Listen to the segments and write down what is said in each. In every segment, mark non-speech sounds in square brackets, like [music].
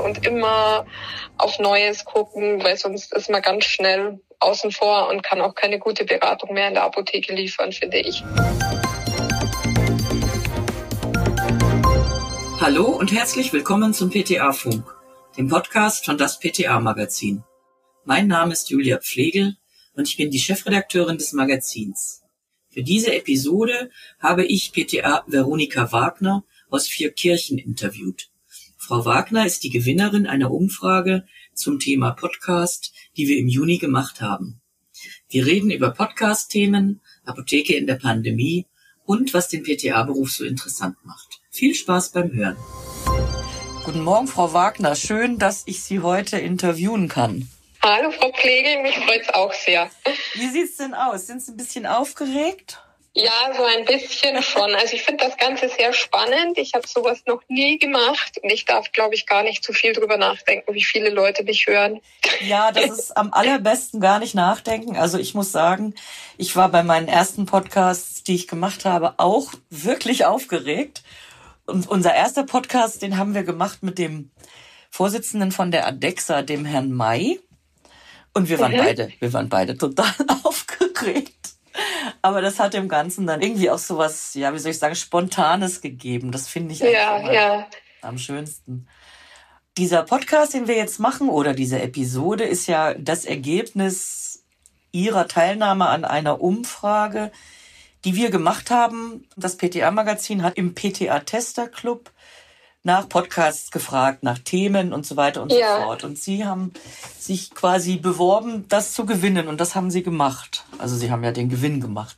und immer auf Neues gucken, weil sonst ist man ganz schnell außen vor und kann auch keine gute Beratung mehr in der Apotheke liefern, finde ich. Hallo und herzlich willkommen zum PTA Funk, dem Podcast von das PTA Magazin. Mein Name ist Julia Pflegel und ich bin die Chefredakteurin des Magazins. Für diese Episode habe ich PTA Veronika Wagner aus Vierkirchen interviewt. Frau Wagner ist die Gewinnerin einer Umfrage zum Thema Podcast, die wir im Juni gemacht haben. Wir reden über Podcast-Themen, Apotheke in der Pandemie und was den PTA-Beruf so interessant macht. Viel Spaß beim Hören. Guten Morgen, Frau Wagner. Schön, dass ich Sie heute interviewen kann. Hallo, Frau Plegel. Mich freut's auch sehr. Wie sieht's denn aus? Sind Sie ein bisschen aufgeregt? Ja, so ein bisschen schon. Also ich finde das Ganze sehr spannend. Ich habe sowas noch nie gemacht und ich darf, glaube ich, gar nicht zu viel drüber nachdenken, wie viele Leute mich hören. Ja, das ist am allerbesten gar nicht nachdenken. Also ich muss sagen, ich war bei meinen ersten Podcasts, die ich gemacht habe, auch wirklich aufgeregt. Und unser erster Podcast, den haben wir gemacht mit dem Vorsitzenden von der ADEXA, dem Herrn May. Und wir waren mhm. beide, wir waren beide total [laughs] aufgeregt. Aber das hat dem Ganzen dann irgendwie auch so was, ja, wie soll ich sagen, Spontanes gegeben. Das finde ich ja, ja. am schönsten. Dieser Podcast, den wir jetzt machen, oder diese Episode, ist ja das Ergebnis Ihrer Teilnahme an einer Umfrage, die wir gemacht haben. Das PTA-Magazin hat im PTA-Tester-Club nach Podcasts gefragt, nach Themen und so weiter und ja. so fort. Und Sie haben sich quasi beworben, das zu gewinnen. Und das haben Sie gemacht. Also Sie haben ja den Gewinn gemacht.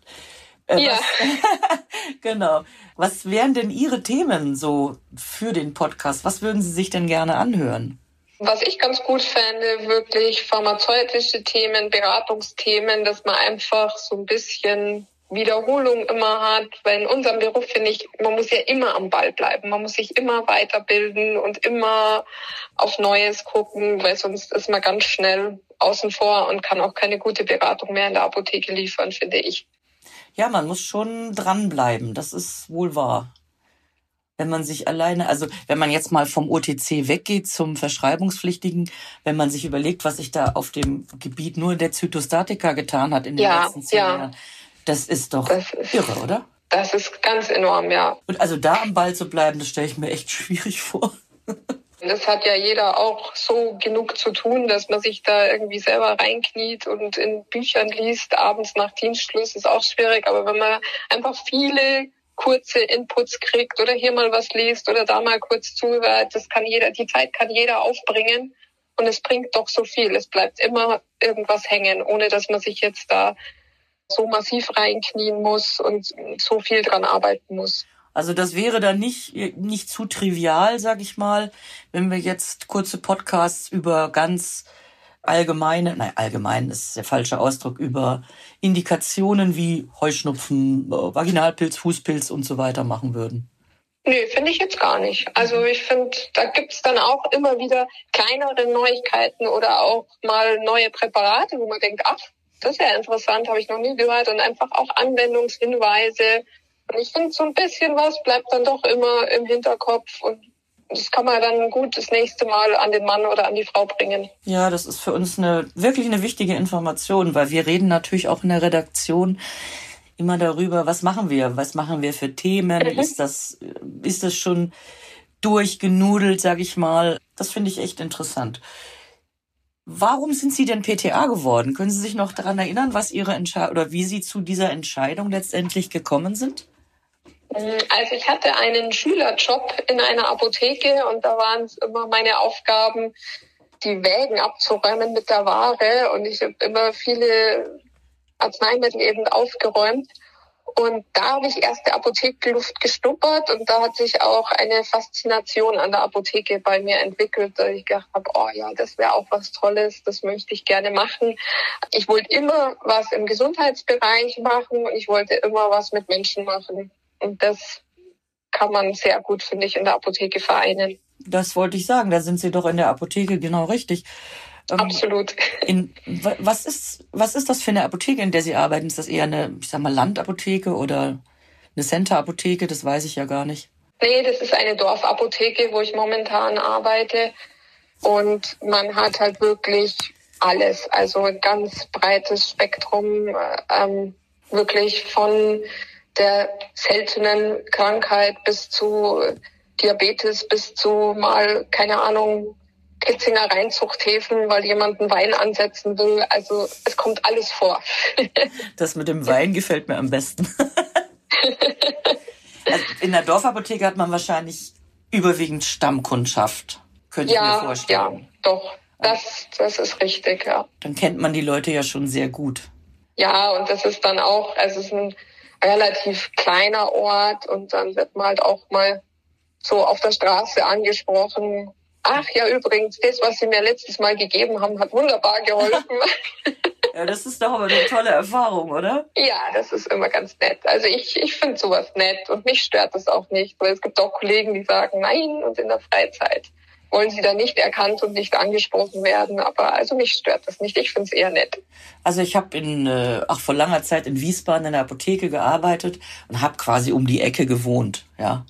Äh, ja. Was, [laughs] genau. Was wären denn Ihre Themen so für den Podcast? Was würden Sie sich denn gerne anhören? Was ich ganz gut fände, wirklich pharmazeutische Themen, Beratungsthemen, dass man einfach so ein bisschen Wiederholung immer hat, weil in unserem Beruf finde ich, man muss ja immer am Ball bleiben, man muss sich immer weiterbilden und immer auf Neues gucken, weil sonst ist man ganz schnell außen vor und kann auch keine gute Beratung mehr in der Apotheke liefern, finde ich. Ja, man muss schon dranbleiben, das ist wohl wahr. Wenn man sich alleine, also wenn man jetzt mal vom OTC weggeht zum Verschreibungspflichtigen, wenn man sich überlegt, was sich da auf dem Gebiet nur der Zytostatika getan hat in den ja, letzten zehn ja. Jahren, das ist doch das ist, irre, oder? Das ist ganz enorm, ja. Und also da am Ball zu bleiben, das stelle ich mir echt [laughs] schwierig vor. Das hat ja jeder auch so genug zu tun, dass man sich da irgendwie selber reinkniet und in Büchern liest, abends nach Dienstschluss ist auch schwierig. Aber wenn man einfach viele kurze Inputs kriegt oder hier mal was liest oder da mal kurz zuhört, das kann jeder, die Zeit kann jeder aufbringen. Und es bringt doch so viel. Es bleibt immer irgendwas hängen, ohne dass man sich jetzt da so massiv reinknien muss und so viel dran arbeiten muss. Also das wäre dann nicht, nicht zu trivial, sag ich mal, wenn wir jetzt kurze Podcasts über ganz allgemeine, nein, allgemein ist der falsche Ausdruck, über Indikationen wie Heuschnupfen, Vaginalpilz, Fußpilz und so weiter machen würden. Nö, finde ich jetzt gar nicht. Also ich finde, da gibt's dann auch immer wieder kleinere Neuigkeiten oder auch mal neue Präparate, wo man denkt, ach, das ist ja interessant, habe ich noch nie gehört. Und einfach auch Anwendungshinweise. Und ich finde, so ein bisschen was bleibt dann doch immer im Hinterkopf und das kann man dann gut das nächste Mal an den Mann oder an die Frau bringen. Ja, das ist für uns eine wirklich eine wichtige Information, weil wir reden natürlich auch in der Redaktion immer darüber, was machen wir, was machen wir für Themen, mhm. ist das ist das schon durchgenudelt, sag ich mal. Das finde ich echt interessant. Warum sind Sie denn PTA geworden? Können Sie sich noch daran erinnern, was Ihre Entscheidung oder wie Sie zu dieser Entscheidung letztendlich gekommen sind? Mm, also ich hatte einen Schülerjob in einer Apotheke und da waren es immer meine Aufgaben, die Wägen abzuräumen mit der Ware und ich habe immer viele Arzneimittel eben aufgeräumt. Und da habe ich erste Apothekenluft gestuppert und da hat sich auch eine Faszination an der Apotheke bei mir entwickelt, dass ich gedacht habe, oh ja, das wäre auch was Tolles, das möchte ich gerne machen. Ich wollte immer was im Gesundheitsbereich machen und ich wollte immer was mit Menschen machen. Und das kann man sehr gut, finde ich, in der Apotheke vereinen. Das wollte ich sagen, da sind Sie doch in der Apotheke genau richtig. Ähm, Absolut. In, [laughs] was ist, was ist das für eine Apotheke, in der Sie arbeiten? Ist das eher eine, ich sag mal, Landapotheke oder eine Center-Apotheke? Das weiß ich ja gar nicht. Nee, das ist eine Dorfapotheke, wo ich momentan arbeite. Und man hat halt wirklich alles, also ein ganz breites Spektrum, äh, ähm, wirklich von der seltenen Krankheit bis zu Diabetes, bis zu mal, keine Ahnung, Kitzinger Reinzuchthäfen, weil jemand einen Wein ansetzen will. Also es kommt alles vor. [laughs] Das mit dem Wein gefällt mir am besten. [laughs] Also in der Dorfapotheke hat man wahrscheinlich überwiegend Stammkundschaft, könnte ja, ich mir vorstellen. Ja, doch. Das, das ist richtig, ja. Dann kennt man die Leute ja schon sehr gut. Ja, und das ist dann auch, also es ist ein relativ kleiner Ort und dann wird man halt auch mal so auf der Straße angesprochen. Ach ja, übrigens, das, was Sie mir letztes Mal gegeben haben, hat wunderbar geholfen. [laughs] ja, das ist doch aber eine tolle Erfahrung, oder? Ja, das ist immer ganz nett. Also ich, ich finde sowas nett und mich stört das auch nicht, weil es gibt auch Kollegen, die sagen, nein, und in der Freizeit wollen sie da nicht erkannt und nicht angesprochen werden. Aber also mich stört das nicht. Ich finde es eher nett. Also ich habe in äh, ach vor langer Zeit in Wiesbaden in der Apotheke gearbeitet und habe quasi um die Ecke gewohnt, ja.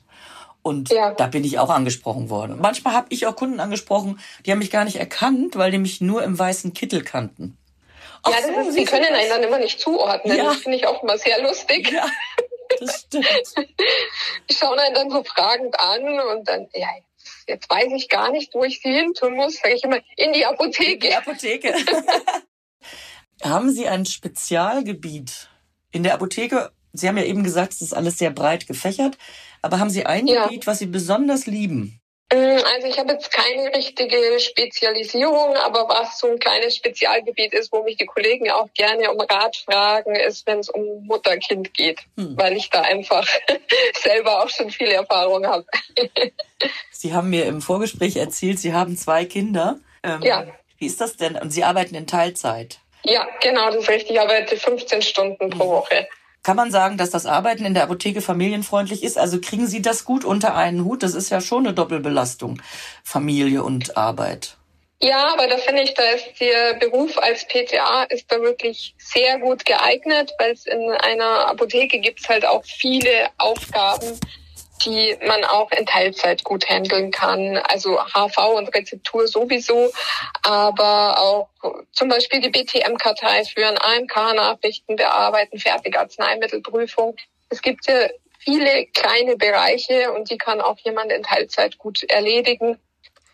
Und ja. da bin ich auch angesprochen worden. Manchmal habe ich auch Kunden angesprochen, die haben mich gar nicht erkannt, weil die mich nur im weißen Kittel kannten. Ach, ja, das ist, sie können einen dann immer nicht zuordnen. Ja. Das finde ich auch immer sehr lustig. Ja, das stimmt. Die schauen einen dann so fragend an und dann, ja, jetzt weiß ich gar nicht, wo ich sie hin tun muss, sage ich immer, in die Apotheke. In die Apotheke. [laughs] haben Sie ein Spezialgebiet in der Apotheke? Sie haben ja eben gesagt, es ist alles sehr breit gefächert, aber haben Sie ein ja. Gebiet, was Sie besonders lieben? Mm, also ich habe jetzt keine richtige Spezialisierung, aber was so ein kleines Spezialgebiet ist, wo mich die Kollegen auch gerne um Rat fragen, ist, wenn es um Mutter-Kind geht, hm. weil ich da einfach [laughs] selber auch schon viel Erfahrung habe. [laughs] Sie haben mir im Vorgespräch erzählt, Sie haben zwei Kinder. Ähm, ja. Wie ist das denn? Und Sie arbeiten in Teilzeit? Ja, genau, das ist richtig. Ich arbeite 15 Stunden pro hm. Woche. Kann man sagen, dass das Arbeiten in der Apotheke familienfreundlich ist? Also kriegen Sie das gut unter einen Hut? Das ist ja schon eine Doppelbelastung, Familie und Arbeit. Ja, aber da finde ich, da ist der Beruf als PTA ist da wirklich sehr gut geeignet, weil es in einer Apotheke gibt es halt auch viele Aufgaben, die man auch in Teilzeit gut handeln kann. Also HV und Rezeptur sowieso, aber auch zum Beispiel die BTM-Kartei führen, AMK-Nachrichten bearbeiten, Fertigarzneimittelprüfung. Es gibt ja viele kleine Bereiche und die kann auch jemand in Teilzeit gut erledigen.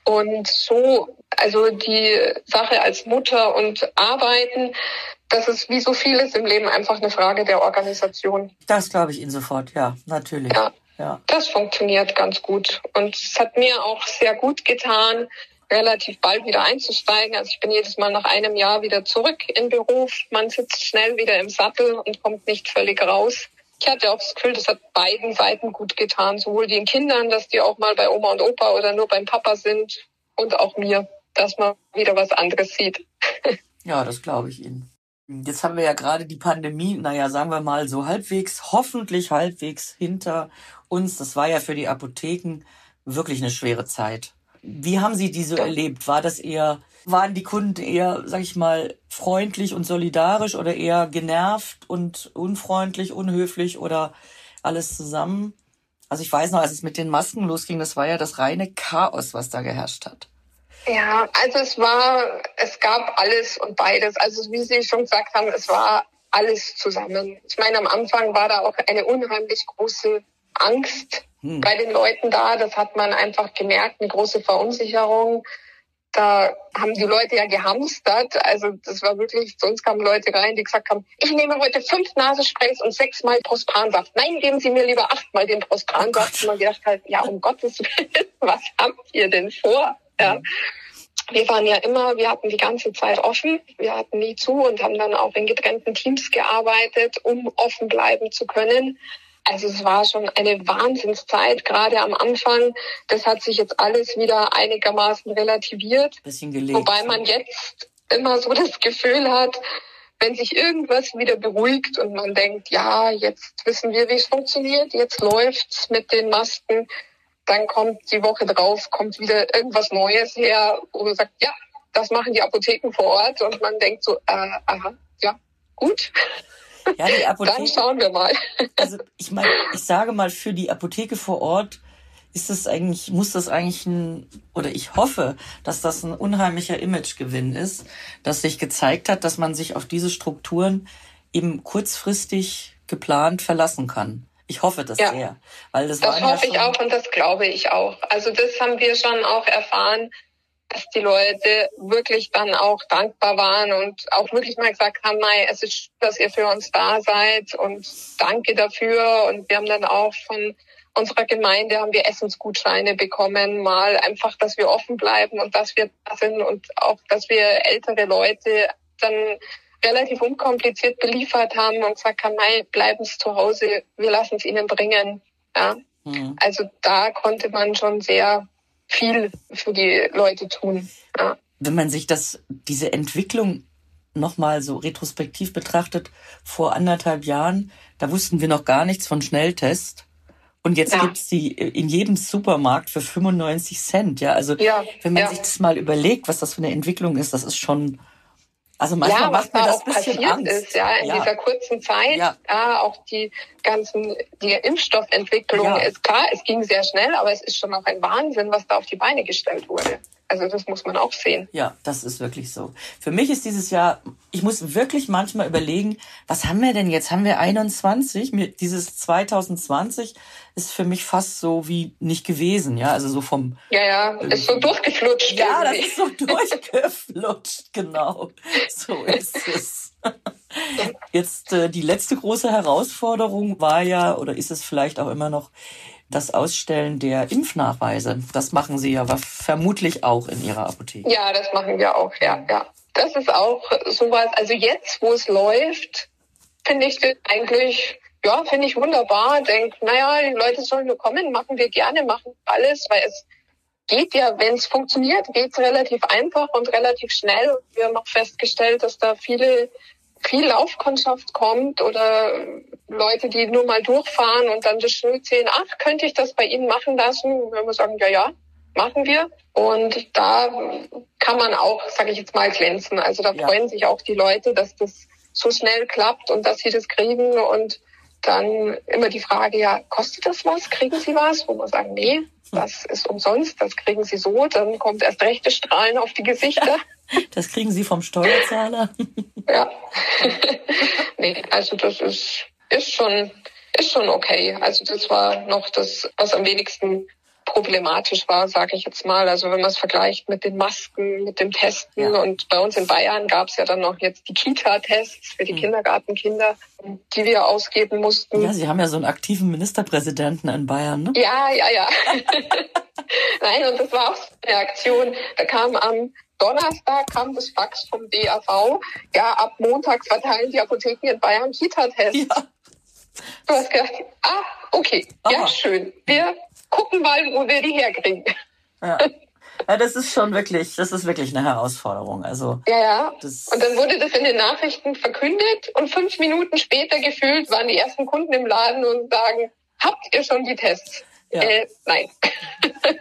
Und so, also die Sache als Mutter und Arbeiten, das ist wie so vieles im Leben einfach eine Frage der Organisation. Das glaube ich Ihnen sofort, ja, natürlich. Ja. Ja. Das funktioniert ganz gut. Und es hat mir auch sehr gut getan, relativ bald wieder einzusteigen. Also ich bin jedes Mal nach einem Jahr wieder zurück in Beruf. Man sitzt schnell wieder im Sattel und kommt nicht völlig raus. Ich hatte auch das Gefühl, das hat beiden Seiten gut getan, sowohl den Kindern, dass die auch mal bei Oma und Opa oder nur beim Papa sind und auch mir, dass man wieder was anderes sieht. [laughs] Ja, das glaube ich Ihnen. Jetzt haben wir ja gerade die Pandemie, naja, sagen wir mal so halbwegs, hoffentlich halbwegs hinter uns. Das war ja für die Apotheken wirklich eine schwere Zeit. Wie haben Sie die so erlebt? War das eher, waren die Kunden eher, sag ich mal, freundlich und solidarisch oder eher genervt und unfreundlich, unhöflich oder alles zusammen? Also ich weiß noch, als es mit den Masken losging, das war ja das reine Chaos, was da geherrscht hat. Ja, also es war, es gab alles und beides. Also wie Sie schon gesagt haben, es war alles zusammen. Ich meine, am Anfang war da auch eine unheimlich große Angst hm. bei den Leuten da. Das hat man einfach gemerkt, eine große Verunsicherung. Da haben die Leute ja gehamstert. Also das war wirklich, zu uns kamen Leute rein, die gesagt haben, ich nehme heute fünf Nasensprays und sechsmal Prospransaft. Nein, geben Sie mir lieber achtmal den Prospransaft. Oh und man gedacht halt, ja, um Gottes Willen, [laughs] was habt ihr denn vor? Ja. Wir waren ja immer, wir hatten die ganze Zeit offen. Wir hatten nie zu und haben dann auch in getrennten Teams gearbeitet, um offen bleiben zu können. Also es war schon eine Wahnsinnszeit, gerade am Anfang. Das hat sich jetzt alles wieder einigermaßen relativiert. Bisschen gelegt. Wobei man jetzt immer so das Gefühl hat, wenn sich irgendwas wieder beruhigt und man denkt, ja, jetzt wissen wir, wie es funktioniert, jetzt läuft's mit den Masken, dann kommt die Woche drauf, kommt wieder irgendwas Neues her, wo man sagt, ja, das machen die Apotheken vor Ort und man denkt so, äh, aha, ja, gut. Ja, die [laughs] Apotheke. Dann schauen wir mal. Also ich meine, ich sage mal, für die Apotheke vor Ort ist es eigentlich, muss das eigentlich ein, oder ich hoffe, dass das ein unheimlicher Imagegewinn ist, dass sich gezeigt hat, dass man sich auf diese Strukturen eben kurzfristig geplant verlassen kann. Ich hoffe das ja. sehr. Weil das das hoffe ja ich auch und das glaube ich auch. Also das haben wir schon auch erfahren, dass die Leute wirklich dann auch dankbar waren und auch wirklich mal gesagt haben, Mai, es ist, dass ihr für uns da seid und danke dafür. Und wir haben dann auch von unserer Gemeinde haben wir Essensgutscheine bekommen, mal einfach, dass wir offen bleiben und dass wir da sind und auch, dass wir ältere Leute dann relativ unkompliziert beliefert haben und gesagt haben, Mai, bleiben Sie zu Hause, wir lassen es Ihnen bringen. Ja. Mhm. Also da konnte man schon sehr viel für die Leute tun. Ja. Wenn man sich das, diese Entwicklung nochmal so retrospektiv betrachtet, vor anderthalb Jahren, da wussten wir noch gar nichts von Schnelltest. Und jetzt ja. gibt's die in jedem Supermarkt für 95 Cent. Ja, also ja, wenn man ja. sich das mal überlegt, was das für eine Entwicklung ist, das ist schon also manchmal ja, macht mir das ein bisschen Angst. ist, ja, in ja. dieser kurzen Zeit, ja. ja, auch die ganzen, die Impfstoffentwicklung ist klar, es ging sehr schnell, aber es ist schon auch ein Wahnsinn, was da auf die Beine gestellt wurde. Also das muss man auch sehen. Ja, das ist wirklich so. Für mich ist dieses Jahr, ich muss wirklich manchmal überlegen, was haben wir denn jetzt? Haben wir 21? Dieses 2020 ist für mich fast so wie nicht gewesen, ja, also so vom. Ja, ja, ist so durchgeflutscht. Ja, irgendwie. das ist so [laughs] durchgeflutscht, genau. So ist es. [laughs] Jetzt äh, die letzte große Herausforderung war ja, oder ist es vielleicht auch immer noch, das Ausstellen der Impfnachweise. Das machen Sie ja vermutlich auch in Ihrer Apotheke. Ja, das machen wir auch, ja, ja. Das ist auch sowas, also jetzt, wo es läuft, finde ich eigentlich, ja, finde ich wunderbar. Denk, naja, die Leute sollen nur kommen, machen wir gerne, machen alles, weil es geht ja, wenn es funktioniert, geht es relativ einfach und relativ schnell. Wir haben auch festgestellt, dass da viele viel Laufkundschaft kommt oder Leute, die nur mal durchfahren und dann das Schild sehen, ach, könnte ich das bei Ihnen machen lassen? Wenn wir sagen, ja, ja, machen wir. Und da kann man auch, sage ich jetzt mal, glänzen. Also da ja. freuen sich auch die Leute, dass das so schnell klappt und dass sie das kriegen. Und dann immer die Frage, ja, kostet das was? Kriegen Sie was? Wo man sagen, nee, das ist umsonst, das kriegen Sie so. Dann kommt erst rechte Strahlen auf die Gesichter. [laughs] Das kriegen Sie vom Steuerzahler. Ja. [laughs] nee, also das ist, ist schon, ist schon okay. Also das war noch das, was am wenigsten problematisch war, sage ich jetzt mal. Also wenn man es vergleicht mit den Masken, mit dem Testen ja. und bei uns in Bayern gab es ja dann noch jetzt die Kita-Tests für die mhm. Kindergartenkinder, die wir ausgeben mussten. Ja, Sie haben ja so einen aktiven Ministerpräsidenten in Bayern, ne? Ja, ja, ja. [laughs] Nein, und das war auch eine Aktion. Da kam am Donnerstag kam das Fax vom DAV. Ja, ab Montag verteilen die Apotheken in Bayern Kita-Tests. Ja. Du hast gedacht, ah, okay, Aha. ja, schön. Wir gucken mal, wo wir die herkriegen. Ja. Ja, das ist schon wirklich, das ist wirklich eine Herausforderung. Also ja, ja. und dann wurde das in den Nachrichten verkündet und fünf Minuten später gefühlt waren die ersten Kunden im Laden und sagen, habt ihr schon die Tests? Ja. Äh, nein.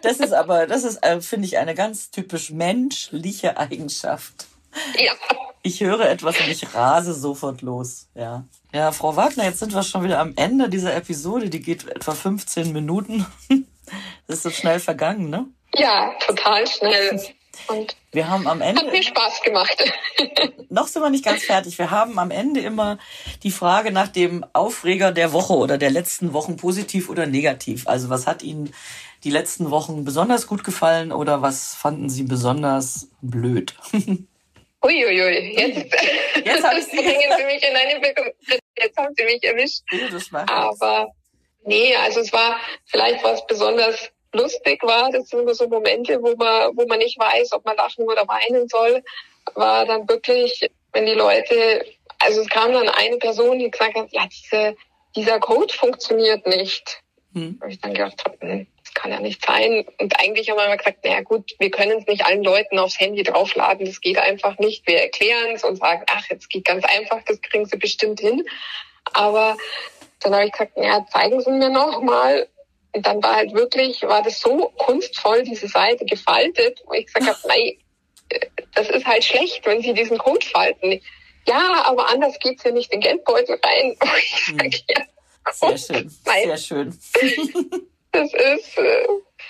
Das ist aber, das ist, äh, finde ich, eine ganz typisch menschliche Eigenschaft. Ja. Ich höre etwas und ich rase sofort los. Ja. Ja, Frau Wagner, jetzt sind wir schon wieder am Ende dieser Episode. Die geht etwa 15 Minuten. [laughs] Das ist so schnell vergangen, ne? Ja, total schnell. Und wir haben am Ende. Hat mir Spaß gemacht. [laughs] noch sind wir nicht ganz fertig. Wir haben am Ende immer die Frage nach dem Aufreger der Woche oder der letzten Wochen positiv oder negativ. Also was hat Ihnen die letzten Wochen besonders gut gefallen oder was fanden Sie besonders blöd? Uiuiui, jetzt, jetzt haben [laughs] Sie, mich in eine jetzt haben Sie mich erwischt. Ja, Aber nee, also es war vielleicht was besonders lustig war, das sind so Momente, wo man, wo man nicht weiß, ob man lachen oder weinen soll, war dann wirklich, wenn die Leute, also es kam dann eine Person, die gesagt hat, ja, diese, dieser Code funktioniert nicht. Hm. Und ich dann gedacht habe, hm, das kann ja nicht sein. Und eigentlich haben wir immer gesagt, naja gut, wir können es nicht allen Leuten aufs Handy draufladen, das geht einfach nicht. Wir erklären es und sagen, ach, jetzt geht ganz einfach, das kriegen sie bestimmt hin. Aber dann habe ich gesagt, naja, zeigen Sie mir noch mal. Und dann war halt wirklich, war das so kunstvoll, diese Seite gefaltet, wo ich gesagt habe, nein, das ist halt schlecht, wenn Sie diesen Code falten. Ja, aber anders geht's ja nicht in den Geldbeutel rein. [laughs] Ich sag, ja, sehr schön, sehr schön. [laughs] [laughs] das ist. Äh,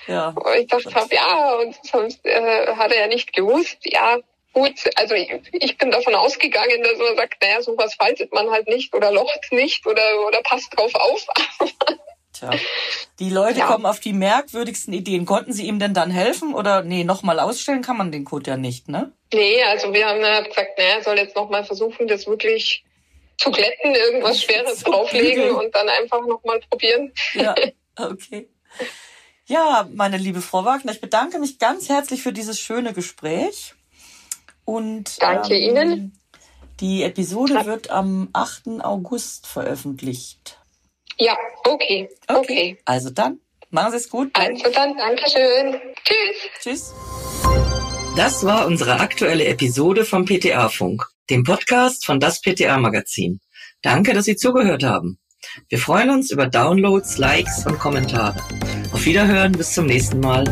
ja. Und ich dachte, hab, ja, und sonst äh, hat er ja nicht gewusst. Ja, gut. Also ich, ich bin davon ausgegangen, dass man sagt, naja, sowas faltet man halt nicht oder locht nicht oder, oder passt drauf auf. Tja. Die Leute ja. kommen auf die merkwürdigsten Ideen. Konnten Sie ihm denn dann helfen oder nee, nochmal ausstellen kann man den Code ja nicht, ne? Nee, also wir haben gesagt, naja, er soll jetzt nochmal versuchen, das wirklich zu glätten, irgendwas [laughs] Schweres drauflegen und dann einfach nochmal probieren. Ja, [laughs] okay. Ja, meine liebe Frau Wagner, ich bedanke mich ganz herzlich für dieses schöne Gespräch. Und danke ähm, Ihnen. Die Episode wird am 8. August veröffentlicht. Ja, okay. Okay. okay. Also dann, machen Sie es gut. Also dann, Dankeschön. Tschüss. Tschüss. Das war unsere aktuelle Episode vom PTA-Funk, dem Podcast von das PTA-Magazin. Danke, dass Sie zugehört haben. Wir freuen uns über Downloads, Likes und Kommentare. Auf Wiederhören, bis zum nächsten Mal.